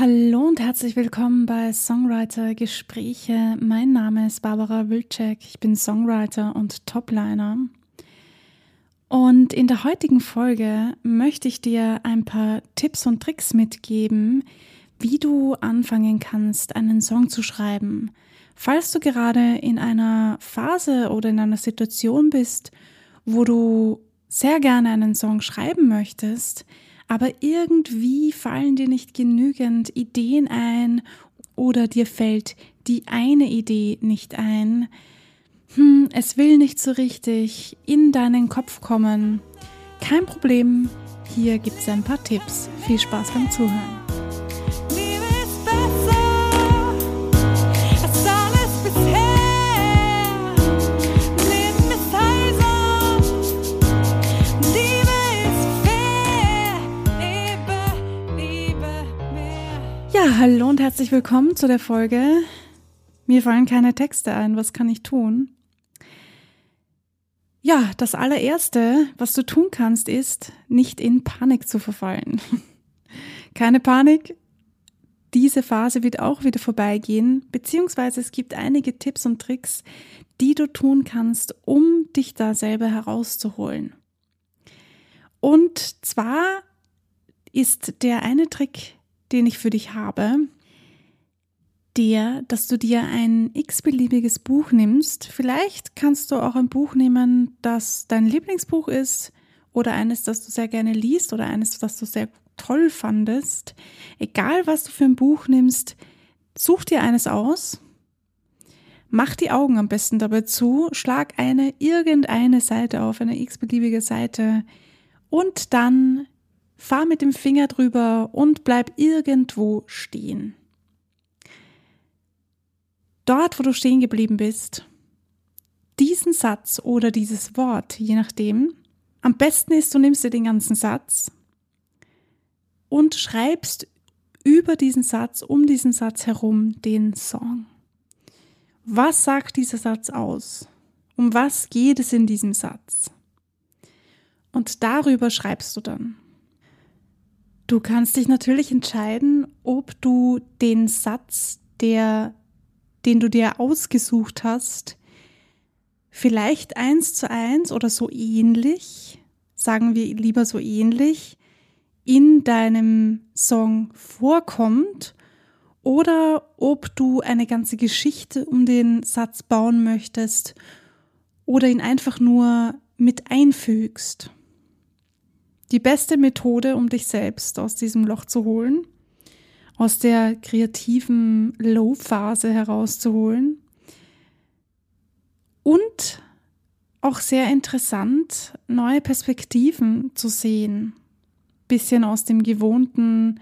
Hallo und herzlich willkommen bei Songwriter Gespräche. Mein Name ist Barbara Wilczek. Ich bin Songwriter und Topliner. Und in der heutigen Folge möchte ich dir ein paar Tipps und Tricks mitgeben, wie du anfangen kannst, einen Song zu schreiben. Falls du gerade in einer Phase oder in einer Situation bist, wo du sehr gerne einen Song schreiben möchtest, aber irgendwie fallen dir nicht genügend Ideen ein oder dir fällt die eine Idee nicht ein. Hm, es will nicht so richtig in deinen Kopf kommen. Kein Problem, hier gibt es ein paar Tipps. Viel Spaß beim Zuhören. Hallo und herzlich willkommen zu der Folge. Mir fallen keine Texte ein, was kann ich tun? Ja, das allererste, was du tun kannst, ist, nicht in Panik zu verfallen. Keine Panik, diese Phase wird auch wieder vorbeigehen, beziehungsweise es gibt einige Tipps und Tricks, die du tun kannst, um dich da selber herauszuholen. Und zwar ist der eine Trick den ich für dich habe, der, dass du dir ein x-beliebiges Buch nimmst. Vielleicht kannst du auch ein Buch nehmen, das dein Lieblingsbuch ist oder eines, das du sehr gerne liest oder eines, das du sehr toll fandest. Egal, was du für ein Buch nimmst, such dir eines aus. Mach die Augen am besten dabei zu, schlag eine irgendeine Seite auf, eine x-beliebige Seite und dann fahr mit dem Finger drüber und bleib irgendwo stehen. Dort, wo du stehen geblieben bist, diesen Satz oder dieses Wort, je nachdem, am besten ist, du nimmst dir den ganzen Satz und schreibst über diesen Satz, um diesen Satz herum den Song. Was sagt dieser Satz aus? Um was geht es in diesem Satz? Und darüber schreibst du dann. Du kannst dich natürlich entscheiden, ob du den Satz, der, den du dir ausgesucht hast, vielleicht eins zu eins oder so ähnlich, sagen wir lieber so ähnlich, in deinem Song vorkommt oder ob du eine ganze Geschichte um den Satz bauen möchtest oder ihn einfach nur mit einfügst die beste Methode, um dich selbst aus diesem Loch zu holen, aus der kreativen Low-Phase herauszuholen. Und auch sehr interessant, neue Perspektiven zu sehen, bisschen aus dem gewohnten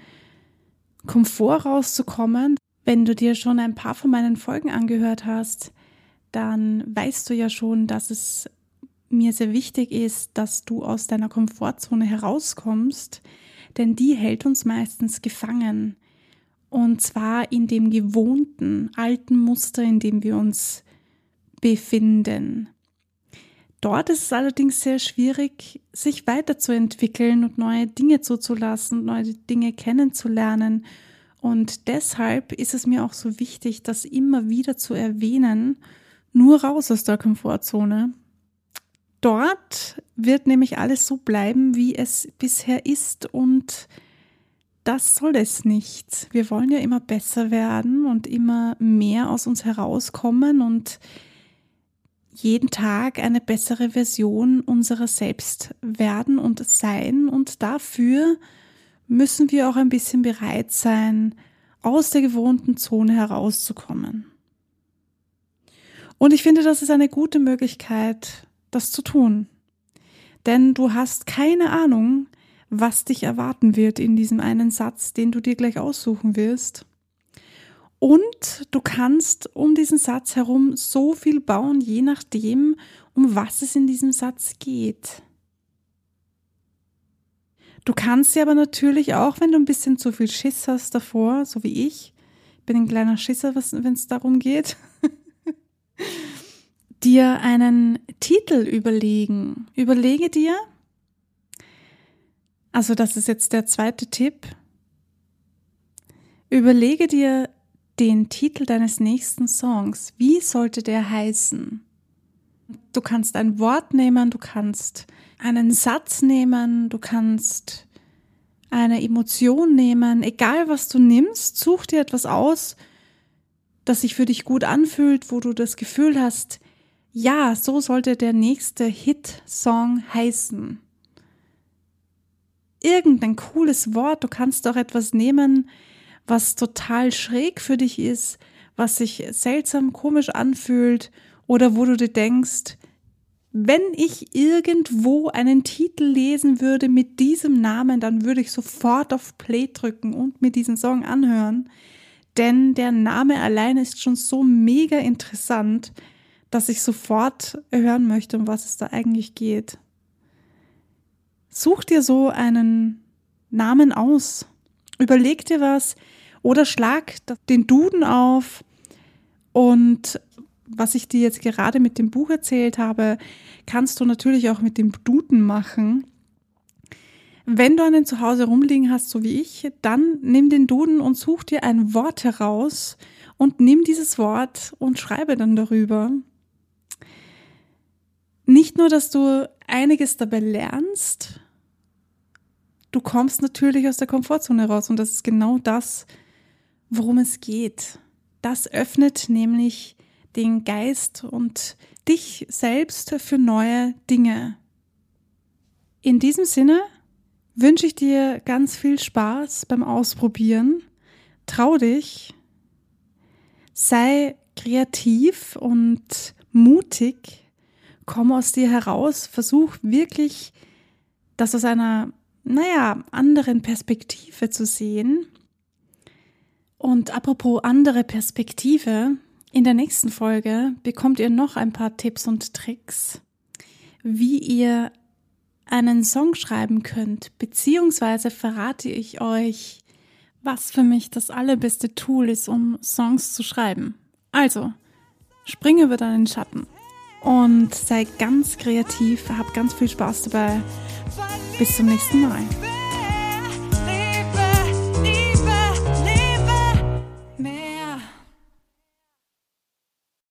Komfort rauszukommen. Wenn du dir schon ein paar von meinen Folgen angehört hast, dann weißt du ja schon, dass es mir sehr wichtig ist, dass du aus deiner Komfortzone herauskommst, denn die hält uns meistens gefangen. Und zwar in dem gewohnten, alten Muster, in dem wir uns befinden. Dort ist es allerdings sehr schwierig, sich weiterzuentwickeln und neue Dinge zuzulassen, neue Dinge kennenzulernen. Und deshalb ist es mir auch so wichtig, das immer wieder zu erwähnen, nur raus aus der Komfortzone, Dort wird nämlich alles so bleiben, wie es bisher ist und das soll es nicht. Wir wollen ja immer besser werden und immer mehr aus uns herauskommen und jeden Tag eine bessere Version unserer selbst werden und sein. Und dafür müssen wir auch ein bisschen bereit sein, aus der gewohnten Zone herauszukommen. Und ich finde, das ist eine gute Möglichkeit, das zu tun. Denn du hast keine Ahnung, was dich erwarten wird in diesem einen Satz, den du dir gleich aussuchen wirst. Und du kannst um diesen Satz herum so viel bauen, je nachdem, um was es in diesem Satz geht. Du kannst sie aber natürlich auch, wenn du ein bisschen zu viel Schiss hast davor, so wie ich, bin ein kleiner Schisser, wenn es darum geht, dir einen Titel überlegen. Überlege dir, also das ist jetzt der zweite Tipp, Überlege dir den Titel deines nächsten Songs. Wie sollte der heißen? Du kannst ein Wort nehmen, du kannst einen Satz nehmen, du kannst eine Emotion nehmen, egal was du nimmst, such dir etwas aus, das sich für dich gut anfühlt, wo du das Gefühl hast, ja, so sollte der nächste Hit-Song heißen. Irgendein cooles Wort, du kannst auch etwas nehmen, was total schräg für dich ist, was sich seltsam komisch anfühlt oder wo du dir denkst, wenn ich irgendwo einen Titel lesen würde mit diesem Namen, dann würde ich sofort auf Play drücken und mir diesen Song anhören. Denn der Name allein ist schon so mega interessant, dass ich sofort hören möchte, um was es da eigentlich geht. Such dir so einen Namen aus. Überleg dir was oder schlag den Duden auf und was ich dir jetzt gerade mit dem Buch erzählt habe, kannst du natürlich auch mit dem Duden machen. Wenn du einen zu Hause rumliegen hast, so wie ich, dann nimm den Duden und such dir ein Wort heraus und nimm dieses Wort und schreibe dann darüber. Nicht nur, dass du einiges dabei lernst, du kommst natürlich aus der Komfortzone raus und das ist genau das, worum es geht. Das öffnet nämlich den Geist und dich selbst für neue Dinge. In diesem Sinne wünsche ich dir ganz viel Spaß beim Ausprobieren. Trau dich, sei kreativ und mutig, komm aus dir heraus, versuch wirklich das aus einer, naja, anderen Perspektive zu sehen. Und apropos andere Perspektive, in der nächsten Folge bekommt ihr noch ein paar Tipps und Tricks, wie ihr einen Song schreiben könnt, beziehungsweise verrate ich euch, was für mich das allerbeste Tool ist, um Songs zu schreiben. Also, spring über deinen Schatten und sei ganz kreativ, hab ganz viel Spaß dabei. Bis zum nächsten Mal.